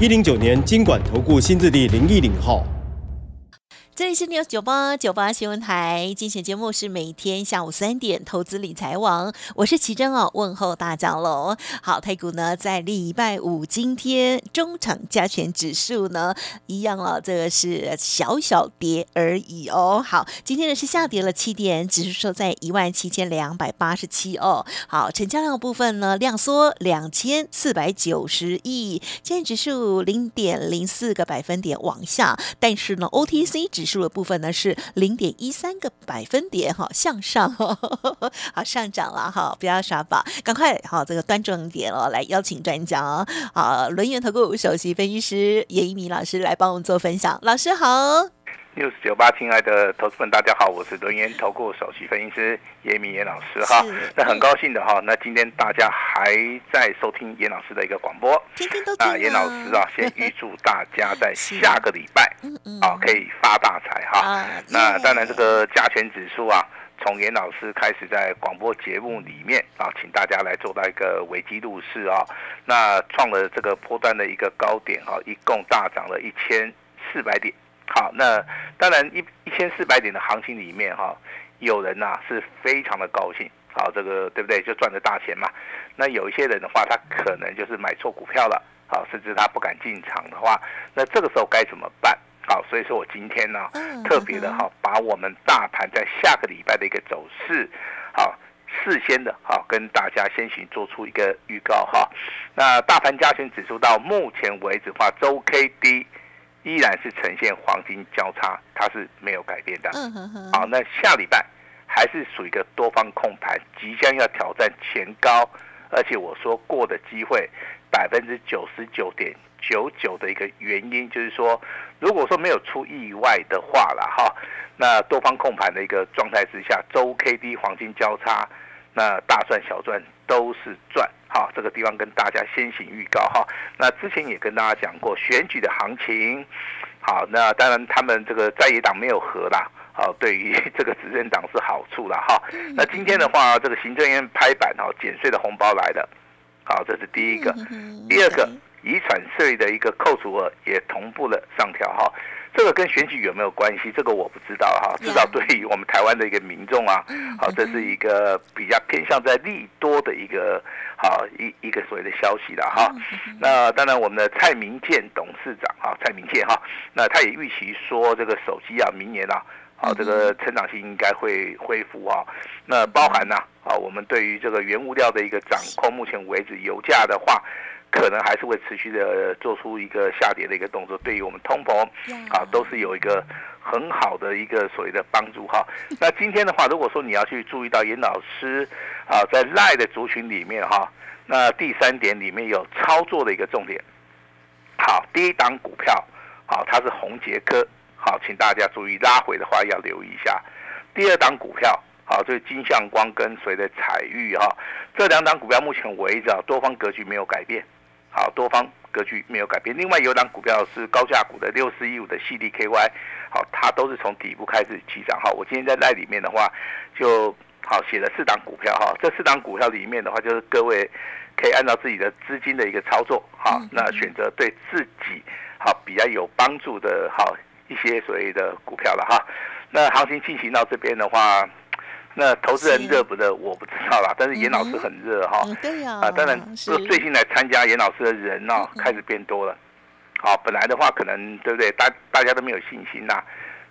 一零九年金管投顾新字第零一零号。这里是 news 九八九八新闻台，精选节目是每天下午三点，投资理财网，我是奇珍哦，问候大家喽。好，台股呢在礼拜五今天中场加权指数呢一样哦，这个是小小跌而已哦。好，今天呢是下跌了七点，指数收在一万七千两百八十七哦。好，成交量部分呢量缩两千四百九十亿，今天指数零点零四个百分点往下，但是呢 OTC 指指数的部分呢是零点一三个百分点哈，向上好上涨了哈，不要耍宝，赶快好这个端正点哦，来邀请专家哦，好轮圆投顾首席分析师严一鸣老师来帮我们做分享，老师好。六十九八，亲爱的投资们，大家好，我是轮研投顾首席分析师严明严老师哈。那很高兴的哈，那今天大家还在收听严老师的一个广播，啊，严老师啊，先预祝大家在下个礼拜啊可以发大财哈。那当然，这个加权指数啊，从严老师开始在广播节目里面啊，请大家来做到一个危机入市啊，那创了这个波段的一个高点啊，一共大涨了一千四百点。好，那当然一一千四百点的行情里面哈，有人呐是非常的高兴，好，这个对不对？就赚了大钱嘛。那有一些人的话，他可能就是买错股票了，好，甚至他不敢进场的话，那这个时候该怎么办？好，所以说我今天呢，特别的哈，把我们大盘在下个礼拜的一个走势，好，事先的哈，跟大家先行做出一个预告哈。那大盘加权指数到目前为止的话，周 K D。依然是呈现黄金交叉，它是没有改变的。嗯哼哼。好，那下礼拜还是属于一个多方控盘，即将要挑战前高，而且我说过的机会百分之九十九点九九的一个原因，就是说，如果说没有出意外的话了哈，那多方控盘的一个状态之下，周 K D 黄金交叉，那大赚小赚都是赚。好，这个地方跟大家先行预告哈。那之前也跟大家讲过选举的行情。好，那当然他们这个在野党没有和啦。好，对于 这个执政党是好处了哈。那今天的话，这个行政院拍板哈，减税的红包来了。好，这是第一个。第二个，遗产税的一个扣除额也同步了上调哈。这个跟选举有没有关系？这个我不知道哈。至少对于我们台湾的一个民众啊，好，这是一个比较偏向在利多的一个好一一个所谓的消息了哈。那当然，我们的蔡明健董事长啊，蔡明健哈，那他也预期说这个手机啊，明年啊，好这个成长性应该会恢复啊。那包含呢，啊，我们对于这个原物料的一个掌控，目前为止油价的话。可能还是会持续的做出一个下跌的一个动作，对于我们通膨啊，都是有一个很好的一个所谓的帮助哈。那今天的话，如果说你要去注意到严老师啊，在赖的族群里面哈，那第三点里面有操作的一个重点。好，第一档股票好，它是红杰科，好，请大家注意拉回的话要留意一下。第二档股票好，就是金相光跟随的彩玉哈，这两档股票目前为止啊，多方格局没有改变。好，多方格局没有改变。另外有档股票是高价股的六四一五的 C D K Y，好，它都是从底部开始起涨。哈，我今天在那里面的话，就好写了四档股票。哈，这四档股票里面的话，就是各位可以按照自己的资金的一个操作，哈，那选择对自己好比较有帮助的，好一些所谓的股票了。哈，那行情进行到这边的话。那投资人热不热，我不知道啦。但是严老师很热哈，对呀。啊，当然，是最近来参加严老师的人呢，开始变多了。好，本来的话可能对不对？大大家都没有信心呐。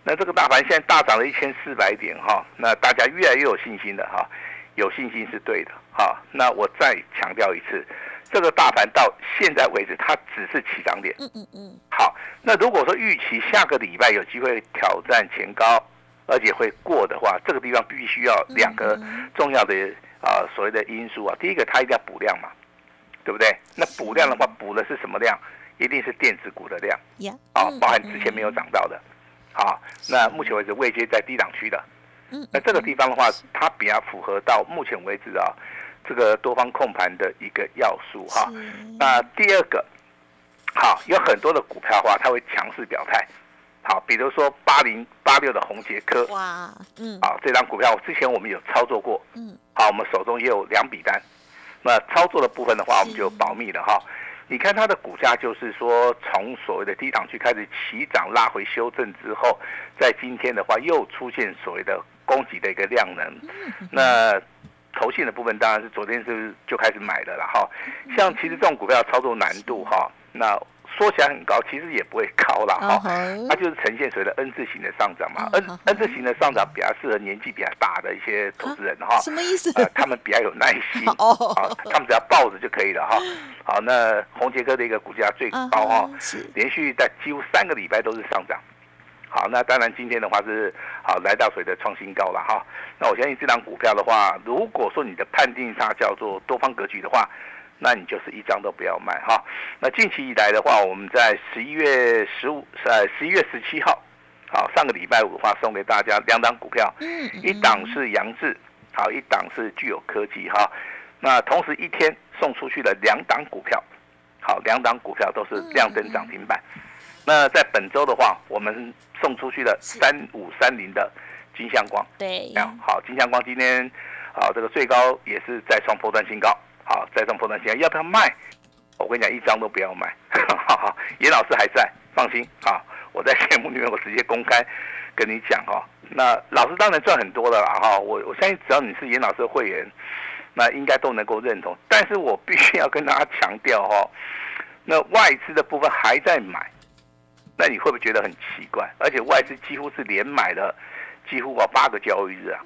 那这个大盘现在大涨了一千四百点哈，那大家越来越有信心了哈，有信心是对的哈。那我再强调一次，这个大盘到现在为止，它只是起涨点。嗯嗯嗯。好，那如果说预期下个礼拜有机会挑战前高。而且会过的话，这个地方必须要两个重要的啊所谓的因素啊。第一个，它一定要补量嘛，对不对？那补量的话，补的是什么量？一定是电子股的量，啊，包含之前没有涨到的，好，那目前为止位阶在低档区的，那这个地方的话，它比较符合到目前为止啊，这个多方控盘的一个要素哈。那第二个，好，有很多的股票的话，它会强势表态，好，比如说八零八六的红杰科，哇，嗯，好，这张股票之前我们有操作过，嗯，好，我们手中也有两笔单，那操作的部分的话，我们就保密了哈。你看它的股价，就是说从所谓的低档区开始起涨，拉回修正之后，在今天的话又出现所谓的供给的一个量能。那投信的部分当然是昨天是就开始买的了哈。像其实这种股票操作难度哈，那。说起来很高，其实也不会高了哈，它就是呈现所谓的 N 字形的上涨嘛。N N 字形的上涨比较适合年纪比较大的一些投资人哈。什么意思？他们比较有耐心 哦，他们只要抱着就可以了哈。好，那红杰哥的一个股价最高哈，连续在几乎三个礼拜都是上涨。好，那当然今天的话是好来到水的创新高了哈。那我相信这张股票的话，如果说你的判定它叫做多方格局的话。那你就是一张都不要卖哈。那近期以来的话，我们在十一月十五呃十一月十七号，好上个礼拜五的话送给大家两档股票，一档是杨志，好一档是具有科技哈。那同时一天送出去了两档股票，好两档股票都是亮灯涨停板。那在本周的话，我们送出去的三五三零的金相光，对，好金相光今天好这个最高也是再创波段新高。好，再上破断线要不要卖？我跟你讲，一张都不要卖。严老师还在，放心啊！我在节目里面，我直接公开跟你讲哈。那老师当然赚很多了啦哈。我我相信，只要你是严老师的会员，那应该都能够认同。但是我必须要跟大家强调哈，那外资的部分还在买，那你会不会觉得很奇怪？而且外资几乎是连买了几乎啊八个交易日啊，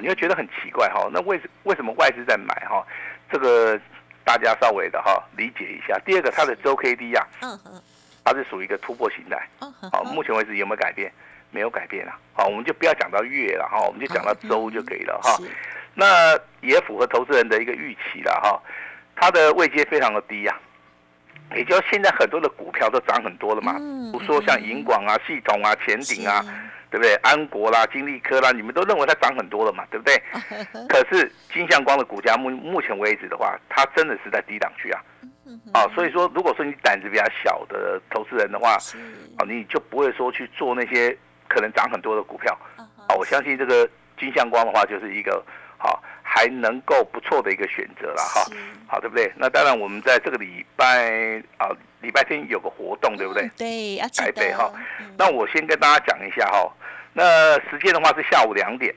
你会觉得很奇怪哈。那为什为什么外资在买哈？这个大家稍微的哈理解一下。第二个，它的周 K D 呀，嗯它是属于一个突破形态。好，目前为止有没有改变？没有改变啊。好，我们就不要讲到月了哈，我们就讲到周就可以了哈。那也符合投资人的一个预期了哈。它的位阶非常的低呀，也就现在很多的股票都涨很多了嘛。不说像银广啊、系统啊、前顶啊。对不对？安国啦、金利科啦，你们都认为它涨很多了嘛？对不对？可是金相光的股价目目前为止的话，它真的是在低档区啊。啊，所以说，如果说你胆子比较小的投资人的话，啊，你就不会说去做那些可能涨很多的股票。啊，我相信这个金相光的话，就是一个好还能够不错的一个选择了哈。好，对不对？那当然，我们在这个礼拜啊。礼拜天有个活动，对不对？对，台北哈。那我先跟大家讲一下哈。那时间的话是下午两点，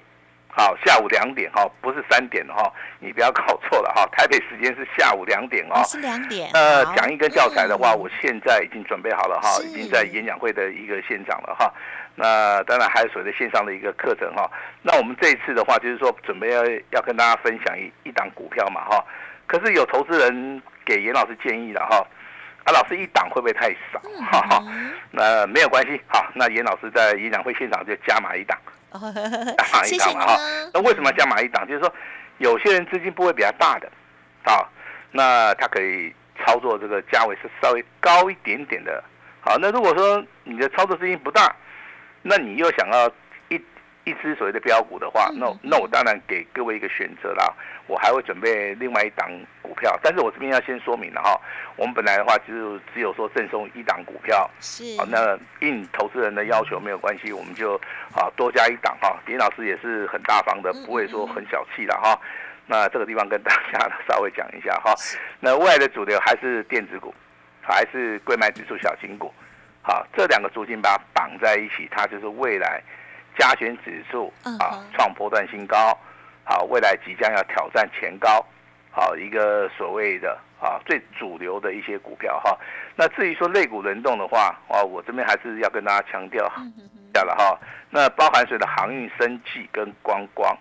好，下午两点哈，不是三点哈，你不要搞错了哈。台北时间是下午两点哦。是两点。呃，讲义跟教材的话，我现在已经准备好了哈，已经在演讲会的一个现场了哈。那当然还有所谓的线上的一个课程哈。那我们这一次的话，就是说准备要要跟大家分享一一档股票嘛哈。可是有投资人给严老师建议了哈。啊，老师一档会不会太少？哈哈，那没有关系。好，那严老师在演讲会现场就加码一档，加码一档嘛哈。那为什么加码一档？就是说，有些人资金部位比较大的，啊，那他可以操作这个价位是稍微高一点点的。好，那如果说你的操作资金不大，那你又想要。一支所谓的标股的话，那那我当然给各位一个选择啦。我还会准备另外一档股票，但是我这边要先说明了哈。我们本来的话就只有说赠送一档股票，是啊，那应投资人的要求没有关系，我们就啊多加一档哈。林老师也是很大方的，不会说很小气的哈。那这个地方跟大家稍微讲一下哈。那未来的主流还是电子股，还是贵买指数小型股，好，这两个租金把它绑在一起，它就是未来。加权指数啊，创波段新高，好，未来即将要挑战前高，好，一个所谓的啊最主流的一些股票哈。那至于说类股轮动的话，啊，我这边还是要跟大家强调下了哈。那包含水的航运、生技跟观光，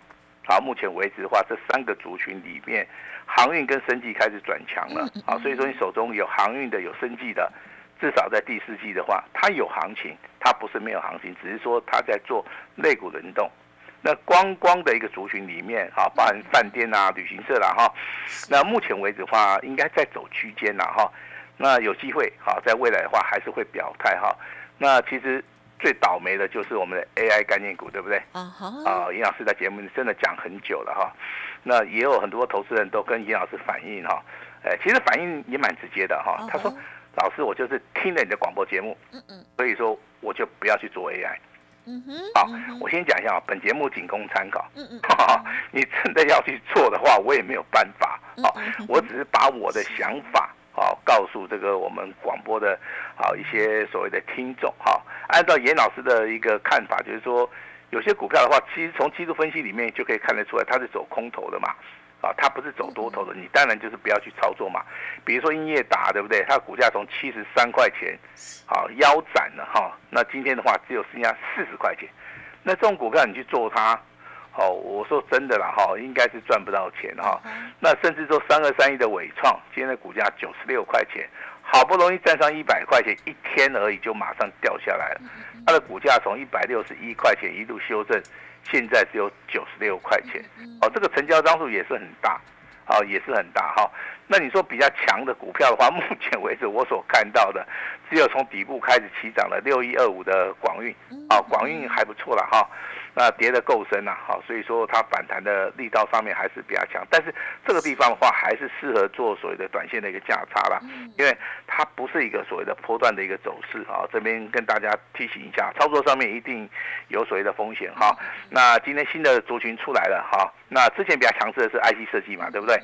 好，目前为止的话，这三个族群里面，航运跟生技开始转强了，啊，所以说你手中有航运的、有生技的。至少在第四季的话，它有行情，它不是没有行情，只是说它在做肋骨轮动。那光光的一个族群里面，啊，包含饭店啊、旅行社啦，哈，那目前为止的话，应该在走区间啦，哈。那有机会哈，在未来的话还是会表态哈。那其实最倒霉的就是我们的 AI 概念股，对不对？啊哈。啊，尹老师在节目里真的讲很久了哈。那也有很多投资人都跟尹老师反映哈，哎，其实反应也蛮直接的哈。他说：“老师，我就是听了你的广播节目，嗯嗯，所以说我就不要去做 AI。”嗯哼。好，我先讲一下啊，本节目仅供参考。嗯嗯。你真的要去做的话，我也没有办法。好，我只是把我的想法。好，告诉这个我们广播的，好一些所谓的听众，哈，按照严老师的一个看法，就是说，有些股票的话，其实从技术分析里面就可以看得出来，它是走空头的嘛，啊，它不是走多头的，你当然就是不要去操作嘛。比如说英业达，对不对？它股价从七十三块钱，好腰斩了哈，那今天的话只有剩下四十块钱，那这种股票你去做它。哦，我说真的啦，哈，应该是赚不到钱哈。那甚至说三二三一的伟创，今天的股价九十六块钱，好不容易站上一百块钱，一天而已就马上掉下来了。它的股价从一百六十一块钱一路修正，现在只有九十六块钱。哦，这个成交张数也是很大，哦，也是很大哈。那你说比较强的股票的话，目前为止我所看到的，只有从底部开始起涨的六一二五的广运，啊，广运还不错了哈。那跌得够深呐，好，所以说它反弹的力道上面还是比较强，但是这个地方的话还是适合做所谓的短线的一个价差啦，因为它不是一个所谓的波段的一个走势啊，这边跟大家提醒一下，操作上面一定有所谓的风险哈。那今天新的族群出来了哈，那之前比较强势的是 IC 设计嘛，对不对？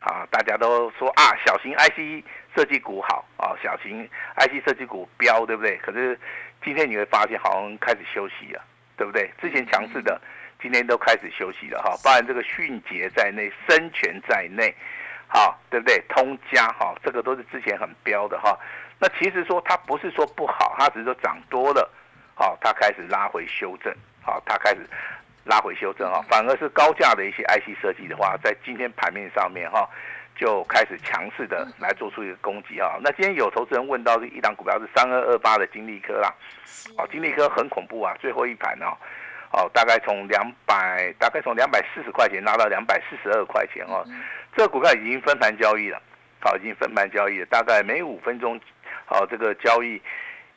啊，大家都说啊，小型 IC 设计股好啊，小型 IC 设计股飙，对不对？可是今天你会发现好像开始休息了。对不对？之前强势的，今天都开始休息了哈，包含这个迅捷在内，深全在内，好，对不对？通家哈，这个都是之前很标的哈。那其实说它不是说不好，它只是说涨多了，好，它开始拉回修正，好，它开始拉回修正哈。反而是高价的一些 IC 设计的话，在今天盘面上面哈，就开始强势的来做出一个攻击啊。那今天有投资人问到一档股票是三二二八的金利科啦。哦，金利科很恐怖啊！最后一盘哦，哦，大概从两百，大概从两百四十块钱拉到两百四十二块钱哦。这个股票已经分盘交易了，好，已经分盘交易了，大概每五分钟，好，这个交易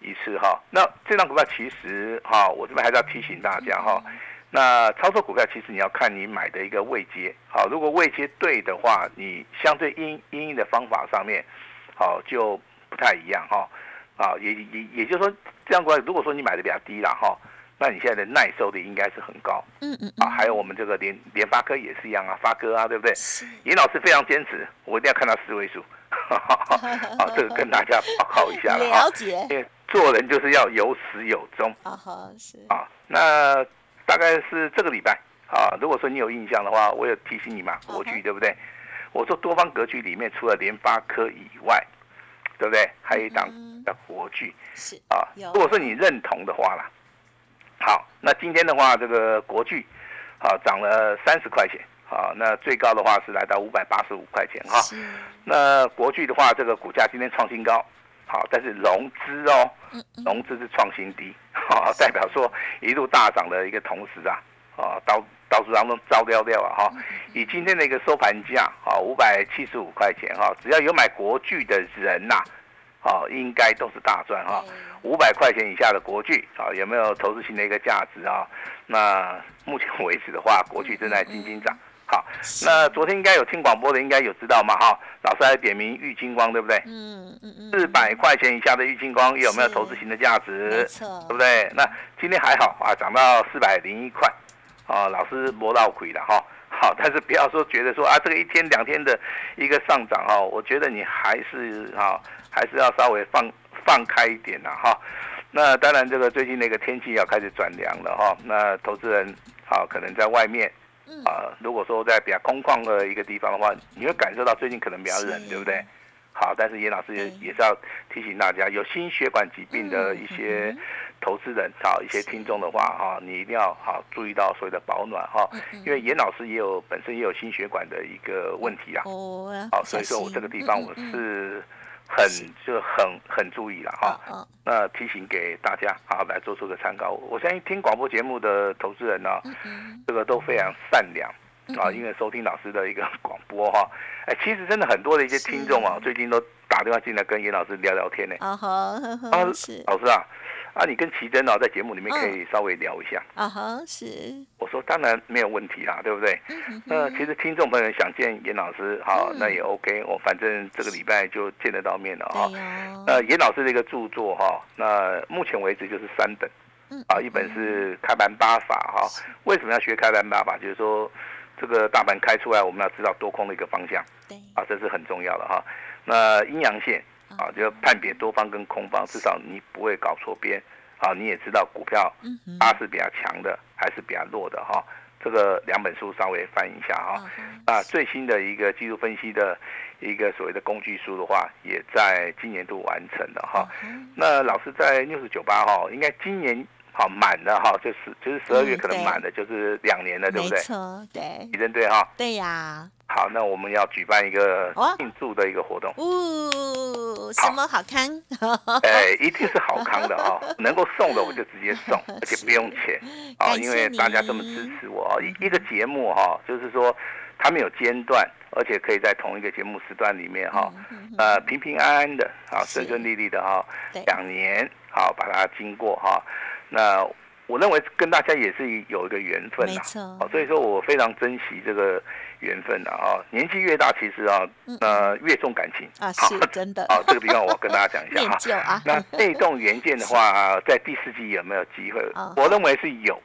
一次哈。那这张股票其实哈，我这边还是要提醒大家哈，那操作股票其实你要看你买的一个位阶，好，如果位阶对的话，你相对应应的方法上面，好就不太一样哈。啊，也也也就是说，这样过来，如果说你买的比较低了哈，那你现在的耐受力应该是很高。嗯嗯。啊，还有我们这个联联发科也是一样啊，发哥啊，对不对？严老师非常坚持，我一定要看到四位数。好，这个跟大家报告一下了 了解。因为做人就是要有始有终。啊哈，是。啊，那大概是这个礼拜啊，如果说你有印象的话，我有提醒你嘛，国巨对不对？我说多方格局里面，除了联发科以外。对不对？还有一档叫国巨是啊，如果说你认同的话啦，好，那今天的话，这个国巨啊涨了三十块钱，好，那最高的话是来到五百八十五块钱哈。那国巨的话，这个股价今天创新高，好，但是融资哦，融资是创新低，好，代表说一路大涨的一个同时啊，啊，到。到处当中招掉掉啊哈，以今天的一个收盘价啊，五百七十五块钱哈，只要有买国剧的人呐，啊，应该都是大赚哈。五百块钱以下的国剧啊，有没有投资性的一个价值啊？那目前为止的话，国剧正在进金涨。好，那昨天应该有听广播的，应该有知道嘛哈？老师还点名玉金光，对不对？嗯嗯嗯。四百块钱以下的玉金光有没有投资型的价值？对不对？那今天还好啊，涨到四百零一块。啊，老师摸到亏了哈，好，但是不要说觉得说啊，这个一天两天的一个上涨哈，我觉得你还是哈，还是要稍微放放开一点呐哈。那当然，这个最近那个天气要开始转凉了哈，那投资人啊，可能在外面啊，如果说在比较空旷的一个地方的话，你会感受到最近可能比较冷，对不对？好，但是严老师也也是要提醒大家，有心血管疾病的一些。投资人好，一些听众的话哈，你一定要好注意到所谓的保暖哈，因为严老师也有本身也有心血管的一个问题啊，哦，好，所以说我这个地方我是很就很很注意了哈，那提醒给大家啊来做出个参考。我相信听广播节目的投资人呢，这个都非常善良啊，因为收听老师的一个 广播哈，哎，其实真的很多的一些听众啊，最近都打电话进来跟严老师聊聊天呢。啊哈，啊老师啊。啊，你跟奇珍哦，在节目里面可以稍微聊一下啊哈，是。我说当然没有问题啦，对不对？那其实听众朋友想见严老师，好，那也 OK。我反正这个礼拜就见得到面了哈。那严老师的一个著作哈，那目前为止就是三本，啊，一本是开盘八法哈。为什么要学开盘八法？就是说这个大盘开出来，我们要知道多空的一个方向，对，啊，这是很重要的哈。那阴阳线。啊，就判别多方跟空方，至少你不会搞错边。啊，你也知道股票它是比较强的还是比较弱的哈。这个两本书稍微翻一下哈。啊，最新的一个技术分析的一个所谓的工具书的话，也在今年度完成了哈。那老师在六十九八哈，应该今年好满了哈，就是就是十二月可能满的，就是两年了，对不对？没错，对。你认对哈？对呀。好，那我们要举办一个庆祝的一个活动。哦，什么好康？哎，一定是好康的啊！能够送的我就直接送，而且不用钱 啊，因为大家这么支持我一一个节目哈，就是说它没有间断，而且可以在同一个节目时段里面哈，呃，平平安安的啊，顺顺利利的哈，两年好把它经过哈，那。我认为跟大家也是有一个缘分呐，所以说我非常珍惜这个缘分的啊。年纪越大，其实啊，呃，越重感情啊，是真的。啊，这个地方我跟大家讲一下 哈。那被动元件的话，在第四季有没有机会？我认为是有。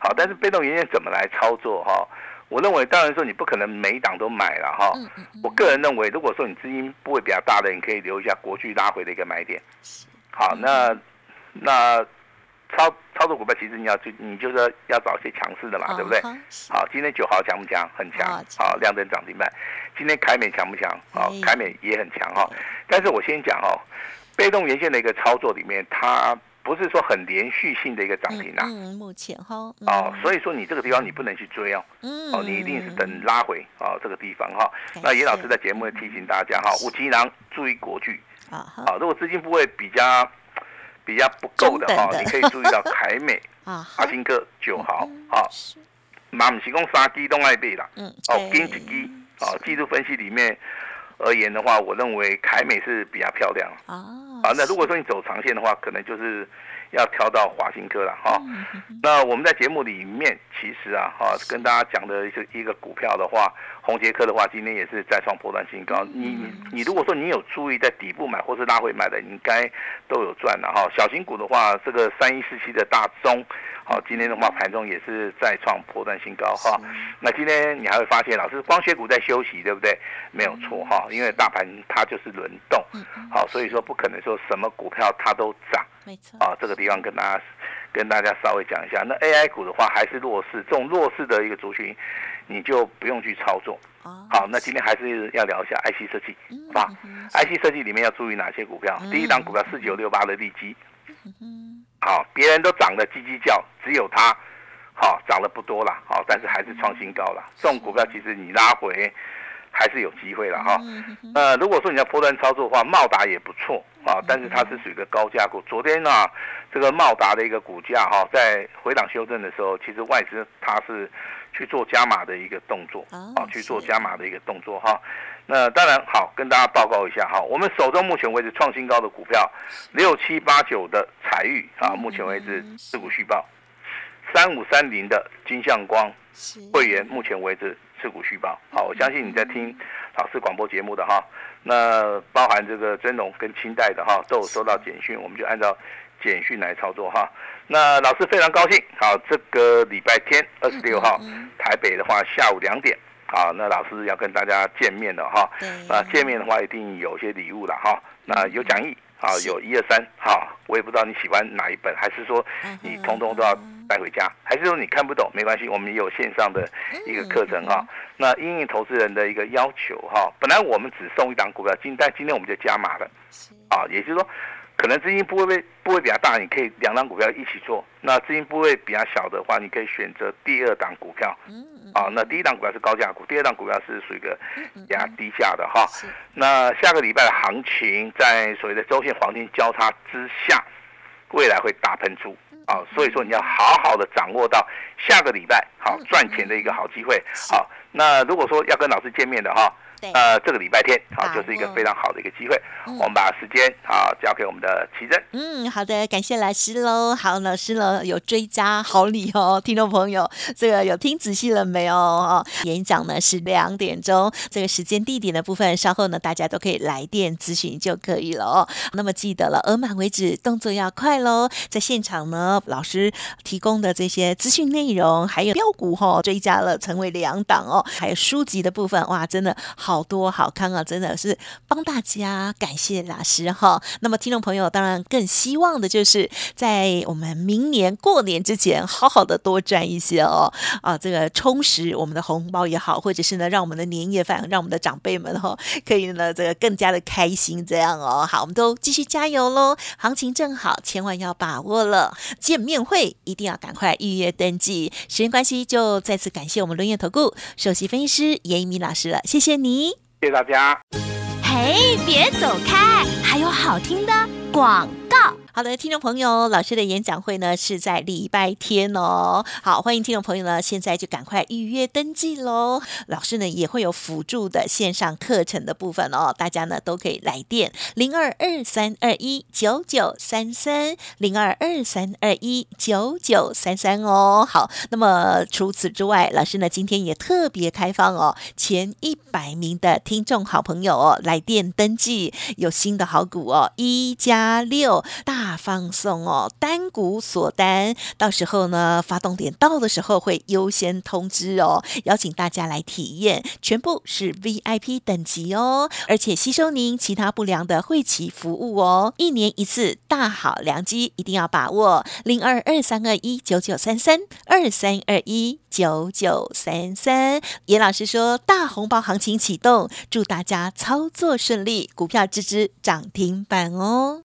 好，但是被动元件怎么来操作哈？我认为当然说你不可能每一档都买了哈。我个人认为，如果说你资金不会比较大的，你可以留一下国巨拉回的一个买点。好，那那。操操作股票，其实你要就你就是要找一些强势的嘛，对不对？好，今天九号强不强？很强。好，亮灯涨停板。今天凯美强不强？好，凯美也很强哈。但是我先讲哦，被动元件的一个操作里面，它不是说很连续性的一个涨停啊。嗯，目前哈。哦，所以说你这个地方你不能去追哦。嗯。哦，你一定是等拉回哦这个地方哈。那严老师在节目里提醒大家哈，五七郎注意国巨。啊好。如果资金部位比较。比较不够的哈，你可以注意到凯美 啊、阿金克、九豪啊，马唔是讲三基都爱背啦，嗯，哦，跟几基哦，技术分析里面而言的话，我认为凯美是比较漂亮。啊。啊，那如果说你走长线的话，可能就是要挑到华新科了哈。那我们在节目里面其实啊，哈，跟大家讲的一个一个股票的话。红杰科的话，今天也是再创波段新高。你你你，如果说你有注意在底部买或是拉回买的，应该都有赚了哈。小型股的话，这个三一四七的大中，好，今天的话盘中也是再创波段新高哈。那今天你还会发现，老师光学股在休息，对不对？没有错哈，因为大盘它就是轮动，好，所以说不可能说什么股票它都涨，没错啊。这个地方跟大家跟大家稍微讲一下，那 AI 股的话还是弱势，这种弱势的一个族群。你就不用去操作。好，那今天还是要聊一下 IC 设计，好 IC 设计里面要注意哪些股票？第一档股票四九六八的利基，好，别人都涨得叽叽叫，只有它，好涨得不多了，好，但是还是创新高了。这种股票其实你拉回还是有机会了哈。呃，如果说你要波段操作的话，茂达也不错啊，但是它是属于一个高价股。昨天呢，这个茂达的一个股价哈，在回档修正的时候，其实外资它是。去做加码的一个动作啊，去做加码的一个动作哈。那当然好，跟大家报告一下哈，我们手中目前为止创新高的股票六七八九的彩玉啊，目前为止持股续报；三五三零的金相光会员目前为止持股续报。好，我相信你在听老师广播节目的哈，那包含这个真龙跟清代的哈，都有收到简讯，我们就按照。简讯来操作哈，那老师非常高兴。好，这个礼拜天二十六号，台北的话下午两点，好，那老师要跟大家见面了哈。啊，见面的话一定有些礼物了哈。那有讲义，好，有一二三，好，我也不知道你喜欢哪一本，还是说你通通都要带回家，还是说你看不懂没关系，我们也有线上的一个课程哈。那因应投资人的一个要求哈，本来我们只送一档股票，今但今天我们就加码了，啊，也就是说。可能资金不会被不会比较大，你可以两档股票一起做。那资金部位比较小的话，你可以选择第二档股票。嗯啊，那第一档股票是高价股，第二档股票是属于一个比较低价的哈。那下个礼拜的行情，在所谓的周线黄金交叉之下，未来会大喷出。啊，所以说你要好好的掌握到下个礼拜好赚钱的一个好机会。好，那如果说要跟老师见面的哈。呃，这个礼拜天好，就是一个非常好的一个机会。我们把时间啊交给我们的奇珍。嗯，好的，感谢老师喽。好，老师了有追加好礼哦，听众朋友，这个有听仔细了没有？哦，演讲呢是两点钟，这个时间地点的部分，稍后呢大家都可以来电咨询就可以了哦。那么记得了，额满为止，动作要快喽。在现场呢，老师提供的这些资讯内容，还有标股哈，追加了成为两档哦，还有书籍的部分，哇，真的。好好多好看啊！真的是帮大家感谢老师哈。那么听众朋友当然更希望的就是在我们明年过年之前，好好的多赚一些哦啊，这个充实我们的红包也好，或者是呢让我们的年夜饭，让我们的长辈们哈可以呢这个更加的开心这样哦。好，我们都继续加油喽！行情正好，千万要把握了。见面会一定要赶快预约登记。时间关系，就再次感谢我们轮业投顾首席分析师严一鸣老师了，谢谢你。谢谢大家。嘿，别走开，还有好听的广告。好的，听众朋友，老师的演讲会呢是在礼拜天哦。好，欢迎听众朋友呢，现在就赶快预约登记喽。老师呢也会有辅助的线上课程的部分哦，大家呢都可以来电零二二三二一九九三三零二二三二一九九三三哦。好，那么除此之外，老师呢今天也特别开放哦，前一百名的听众好朋友哦来电登记，有新的好股哦，一加六大。放送哦，单股锁单，到时候呢，发动点到的时候会优先通知哦，邀请大家来体验，全部是 VIP 等级哦，而且吸收您其他不良的会企服务哦，一年一次大好良机，一定要把握零二二三二一九九三三二三二一九九三三。严老师说，大红包行情启动，祝大家操作顺利，股票支支涨停板哦。